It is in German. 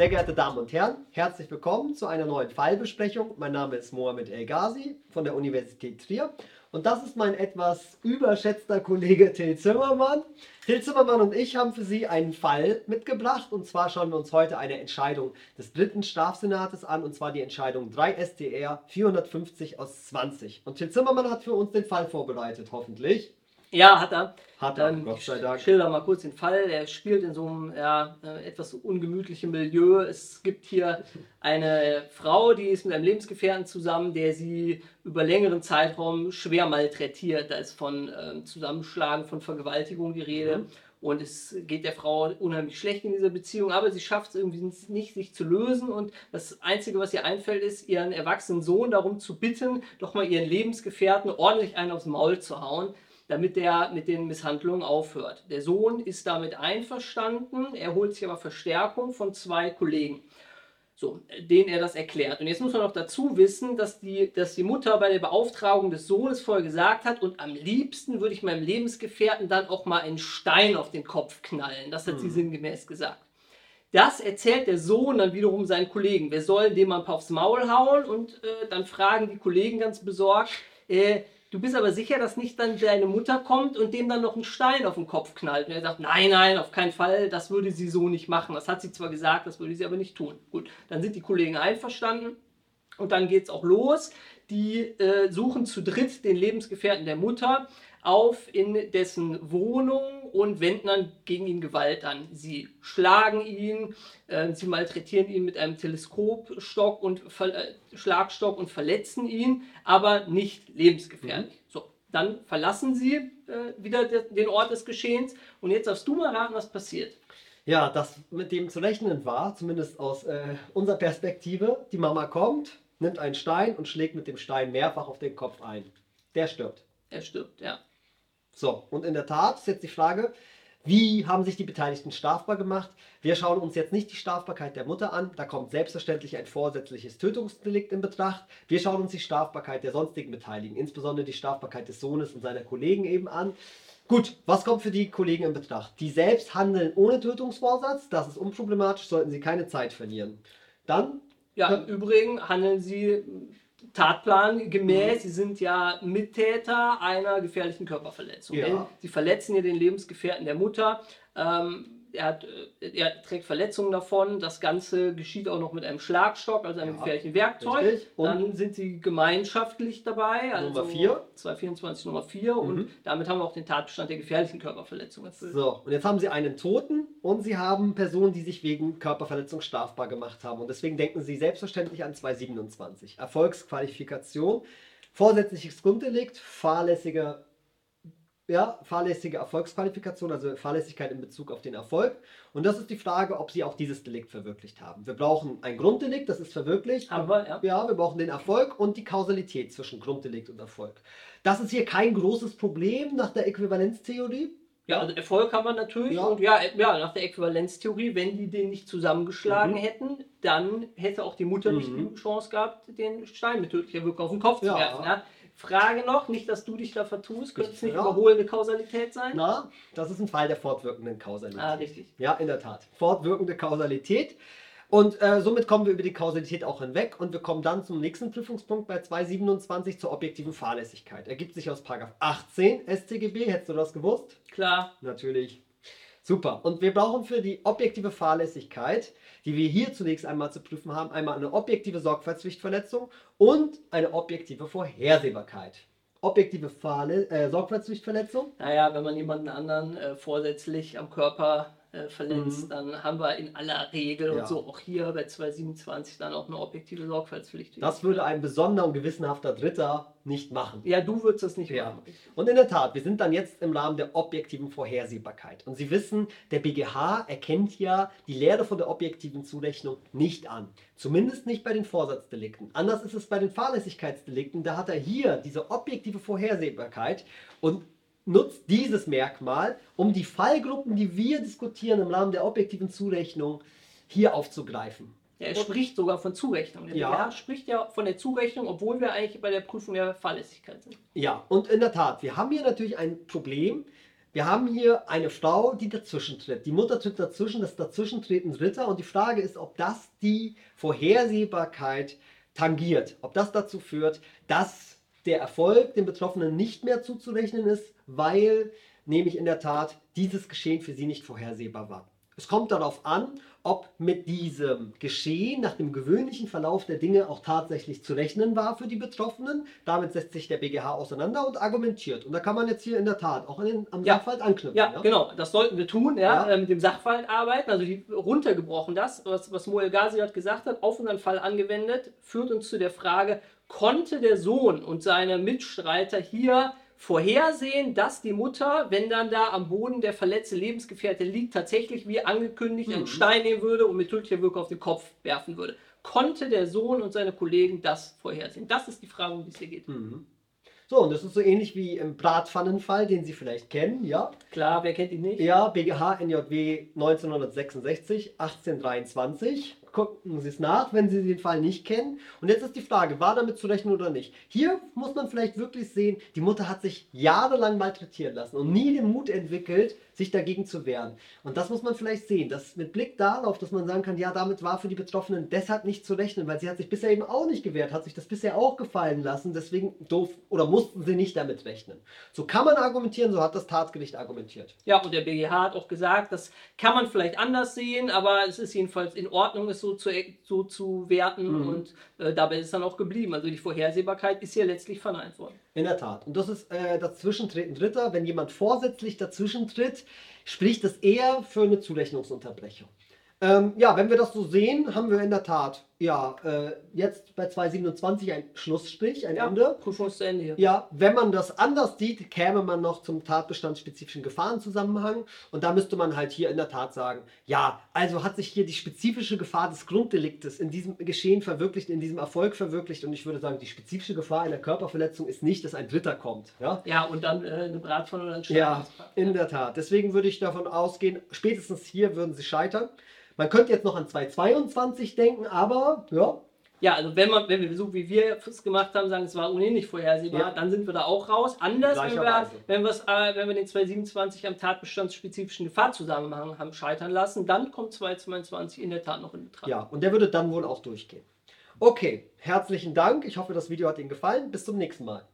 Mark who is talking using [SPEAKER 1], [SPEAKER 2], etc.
[SPEAKER 1] Sehr geehrte Damen und Herren, herzlich willkommen zu einer neuen Fallbesprechung. Mein Name ist Mohamed El Ghazi von der Universität Trier und das ist mein etwas überschätzter Kollege Till Zimmermann. Till Zimmermann und ich haben für Sie einen Fall mitgebracht und zwar schauen wir uns heute eine Entscheidung des dritten Strafsenates an und zwar die Entscheidung 3 StR 450 aus 20. Und Till Zimmermann hat für uns den Fall vorbereitet, hoffentlich.
[SPEAKER 2] Ja, hat er.
[SPEAKER 1] Hat er,
[SPEAKER 2] Ähm,
[SPEAKER 1] Gott sei
[SPEAKER 2] ich
[SPEAKER 1] Dank.
[SPEAKER 2] schilder mal kurz den Fall. Er spielt in so einem ja, äh, etwas ungemütlichen Milieu. Es gibt hier eine Frau, die ist mit einem Lebensgefährten zusammen, der sie über längeren Zeitraum schwer malträtiert. Da ist von ähm, Zusammenschlagen, von Vergewaltigung die Rede.
[SPEAKER 1] Mhm.
[SPEAKER 2] Und es geht der Frau unheimlich schlecht in dieser Beziehung, aber sie schafft es irgendwie nicht, sich zu lösen. Und das Einzige, was ihr einfällt, ist, ihren erwachsenen Sohn darum zu bitten, doch mal ihren Lebensgefährten ordentlich einen aufs Maul zu hauen damit er mit den Misshandlungen aufhört. Der Sohn ist damit einverstanden, er holt sich aber Verstärkung von zwei Kollegen, so, denen er das erklärt. Und jetzt muss man noch dazu wissen, dass die, dass die Mutter bei der Beauftragung des Sohnes vorher gesagt hat, und am liebsten würde ich meinem Lebensgefährten dann auch mal einen Stein auf den Kopf knallen. Das hat sie sinngemäß gesagt. Das erzählt der Sohn dann wiederum seinen Kollegen. Wir sollen dem mal ein paar aufs Maul hauen und äh, dann fragen die Kollegen ganz besorgt, äh, du bist aber sicher, dass nicht dann deine Mutter kommt und dem dann noch einen Stein auf den Kopf knallt. Und er sagt, nein, nein, auf keinen Fall, das würde sie so nicht machen. Das hat sie zwar gesagt, das würde sie aber nicht tun. Gut, dann sind die Kollegen einverstanden und dann geht es auch los. Die äh, suchen zu dritt den Lebensgefährten der Mutter auf in dessen Wohnung und wenden dann gegen ihn Gewalt an. Sie schlagen ihn, äh, sie malträtieren ihn mit einem Teleskopstock und äh, Schlagstock und verletzen ihn, aber nicht lebensgefährlich. So, dann verlassen sie äh, wieder de den Ort des Geschehens und jetzt darfst du mal raten, was passiert.
[SPEAKER 1] Ja, das mit dem zu rechnen war, zumindest aus äh, unserer Perspektive, die Mama kommt, nimmt einen Stein und schlägt mit dem Stein mehrfach auf den Kopf ein. Der stirbt.
[SPEAKER 2] Er stirbt, ja.
[SPEAKER 1] So, und in der Tat ist jetzt die Frage, wie haben sich die Beteiligten strafbar gemacht? Wir schauen uns jetzt nicht die Strafbarkeit der Mutter an, da kommt selbstverständlich ein vorsätzliches Tötungsdelikt in Betracht. Wir schauen uns die Strafbarkeit der sonstigen Beteiligten, insbesondere die Strafbarkeit des Sohnes und seiner Kollegen eben an. Gut, was kommt für die Kollegen in Betracht? Die selbst handeln ohne Tötungsvorsatz, das ist unproblematisch, sollten sie keine Zeit verlieren. Dann
[SPEAKER 2] Ja,
[SPEAKER 1] Ja.
[SPEAKER 2] im Übrigen handeln sie Tatplan gemäß, sie sind ja Mittäter einer gefährlichen Körperverletzung.
[SPEAKER 1] Ja.
[SPEAKER 2] Sie verletzen hier den Lebensgefährten der Mutter. Ähm, er, hat, äh, er trägt Verletzungen davon. Das Ganze geschieht auch noch mit einem Schlagstock, also einem
[SPEAKER 1] Ja,
[SPEAKER 2] gefährlichen Werkzeug.
[SPEAKER 1] richtig. Und-
[SPEAKER 2] Dann sind sie gemeinschaftlich dabei. Also
[SPEAKER 1] Nummer vier.
[SPEAKER 2] 224 Nummer 4.
[SPEAKER 1] Mhm.
[SPEAKER 2] Und damit haben wir auch den Tatbestand der gefährlichen Körperverletzung erfüllt.
[SPEAKER 1] So, und jetzt haben sie einen Toten und sie haben Personen, die sich wegen Körperverletzung strafbar gemacht haben. Und deswegen denken sie selbstverständlich an 227. Erfolgsqualifikation, vorsätzliches Grunddelikt, fahrlässige, ja, fahrlässige Erfolgsqualifikation, also Fahrlässigkeit in Bezug auf den Erfolg. Und das ist die Frage, ob sie auch dieses Delikt verwirklicht haben. Wir brauchen ein Grunddelikt, das ist verwirklicht.
[SPEAKER 2] Haben wir, ja.
[SPEAKER 1] Ja, wir brauchen den Erfolg und die Kausalität zwischen Grunddelikt und Erfolg. Das ist hier kein großes Problem nach der Äquivalenztheorie.
[SPEAKER 2] Ja, also Erfolg haben wir natürlich.
[SPEAKER 1] Ja.
[SPEAKER 2] Und ja, ja, nach der Äquivalenztheorie, wenn die den nicht zusammengeschlagen
[SPEAKER 1] Mhm.
[SPEAKER 2] hätten, dann hätte auch die Mutter nicht
[SPEAKER 1] Mhm.
[SPEAKER 2] die Chance gehabt, den Stein mit tödlicher Wirkung auf den Kopf
[SPEAKER 1] Ja.
[SPEAKER 2] zu werfen. Ja. Frage noch, nicht, dass du dich da vertust, könnte es nicht
[SPEAKER 1] Ja.
[SPEAKER 2] überholende Kausalität sein?
[SPEAKER 1] Na, das ist ein Fall der fortwirkenden Kausalität.
[SPEAKER 2] Ah, richtig.
[SPEAKER 1] Ja, in der Tat. Fortwirkende Kausalität. Und äh, somit kommen wir über die Kausalität auch hinweg und wir kommen dann zum nächsten Prüfungspunkt bei 227 zur objektiven Fahrlässigkeit. Ergibt sich aus Paragraph 18 StGB. Hättest du das gewusst?
[SPEAKER 2] Klar.
[SPEAKER 1] Natürlich. Super. Und wir brauchen für die objektive Fahrlässigkeit, die wir hier zunächst einmal zu prüfen haben, einmal eine objektive Sorgfaltspflichtverletzung und eine objektive Vorhersehbarkeit. Objektive Fahrlä äh, Sorgfaltspflichtverletzung.
[SPEAKER 2] Naja, wenn man jemanden anderen äh, vorsätzlich am Körper äh, verletzt,
[SPEAKER 1] Mhm.
[SPEAKER 2] dann haben wir in aller Regel
[SPEAKER 1] Ja.
[SPEAKER 2] und so auch hier bei 227 dann auch eine objektive Sorgfaltspflicht.
[SPEAKER 1] Das würde ein besonderer und gewissenhafter Dritter nicht machen.
[SPEAKER 2] ja, du würdest das nicht
[SPEAKER 1] Ja.
[SPEAKER 2] machen.
[SPEAKER 1] Und in der Tat, wir sind dann jetzt im Rahmen der objektiven Vorhersehbarkeit. Und Sie wissen, der BGH erkennt ja die Lehre von der objektiven Zurechnung nicht an. Zumindest nicht bei den Vorsatzdelikten. Anders ist es bei den Fahrlässigkeitsdelikten. Da hat er hier diese objektive Vorhersehbarkeit und nutzt dieses Merkmal, um die Fallgruppen, die wir diskutieren im Rahmen der objektiven Zurechnung, hier aufzugreifen.
[SPEAKER 2] Ja, er spricht sogar von Zurechnung. Der
[SPEAKER 1] Ja.
[SPEAKER 2] BGH spricht ja von der Zurechnung, obwohl wir eigentlich bei der Prüfung der Fahrlässigkeit sind.
[SPEAKER 1] Ja, und in der Tat, wir haben hier natürlich ein Problem, Wir haben hier eine Frau, die dazwischen tritt. Die Mutter tritt dazwischen, das Dazwischentreten Ritter. Und die Frage ist, ob das die Vorhersehbarkeit tangiert. Ob das dazu führt, dass der Erfolg dem Betroffenen nicht mehr zuzurechnen ist, weil nämlich in der Tat dieses Geschehen für sie nicht vorhersehbar war. Es kommt darauf an, ob mit diesem Geschehen nach dem gewöhnlichen Verlauf der Dinge auch tatsächlich zu rechnen war für die Betroffenen. Damit setzt sich der BGH auseinander und argumentiert. Und da kann man jetzt hier in der Tat auch den, am ja. Sachverhalt anknüpfen.
[SPEAKER 2] Ja, ja, genau. Das sollten wir tun, ja, ja. Äh, mit dem Sachverhalt arbeiten. Also die, runtergebrochen das, was, was Moel Gaziat gesagt hat, auf unseren Fall angewendet, führt uns zu der Frage, konnte der Sohn und seine Mitstreiter hier vorhersehen, dass die Mutter, wenn dann da am Boden der verletzte Lebensgefährte liegt, tatsächlich wie angekündigt mhm. einen Stein nehmen würde und mit tödlicher Wirkung auf den Kopf werfen würde. Konnte der Sohn und seine Kollegen das vorhersehen? Das ist die Frage, um die es hier geht. Mhm.
[SPEAKER 1] So, und das ist so ähnlich wie im Bratpfannenfall, den Sie vielleicht kennen, ja?
[SPEAKER 2] Klar, wer kennt ihn nicht?
[SPEAKER 1] Ja, BGH NJW 1966, 1823 gucken Sie es nach, wenn Sie den Fall nicht kennen. Und jetzt ist die Frage, war damit zu rechnen oder nicht? Hier muss man vielleicht wirklich sehen, die Mutter hat sich jahrelang malträtieren lassen und nie den Mut entwickelt, sich dagegen zu wehren. Und das muss man vielleicht sehen, dass mit Blick darauf, dass man sagen kann, ja, damit war für die Betroffenen deshalb nicht zu rechnen, weil sie hat sich bisher eben auch nicht gewehrt, hat sich das bisher auch gefallen lassen, deswegen doof oder mussten sie nicht damit rechnen. So kann man argumentieren, so hat das Tatgericht argumentiert.
[SPEAKER 2] Ja, und der BGH hat auch gesagt, das kann man vielleicht anders sehen, aber es ist jedenfalls in Ordnung, es so zu, so zu werten mhm. und äh, dabei ist es dann auch geblieben. Also die Vorhersehbarkeit ist hier letztlich verneint worden.
[SPEAKER 1] In der Tat. Und das ist äh, Dazwischentreten Dritter. Wenn jemand vorsätzlich dazwischen tritt, spricht das eher für eine Zurechnungsunterbrechung. Ähm, ja, wenn wir das so sehen, haben wir in der Tat ja äh, jetzt bei 227 ein Schlussstrich, ein ja, Ende.
[SPEAKER 2] Ende.
[SPEAKER 1] Ja. ja, wenn man das anders sieht, käme man noch zum tatbestandsspezifischen Gefahrenzusammenhang und da müsste man halt hier in der Tat sagen, ja, also hat sich hier die spezifische Gefahr des Grunddeliktes in diesem Geschehen verwirklicht, in diesem Erfolg verwirklicht und ich würde sagen, die spezifische Gefahr einer Körperverletzung ist nicht, dass ein Dritter kommt. Ja,
[SPEAKER 2] ja und dann äh, eine Bratpfanne oder ein
[SPEAKER 1] Stein. Ja, in der Tat. Deswegen würde ich davon ausgehen, spätestens hier würden sie scheitern. Man könnte jetzt noch an 222 denken, aber ja.
[SPEAKER 2] Ja, also wenn man, wenn wir so wie wir es gemacht haben, sagen, es war ohnehin nicht vorhersehbar, ja. dann sind wir da auch raus. Anders, wenn wir, wenn, äh, wenn wir den 227 am tatbestandsspezifischen Gefahrzusammenhang haben scheitern lassen, dann kommt 222 in der Tat noch in Betracht.
[SPEAKER 1] Ja, und der würde dann wohl auch durchgehen. Okay, herzlichen Dank. Ich hoffe, das Video hat Ihnen gefallen. Bis zum nächsten Mal.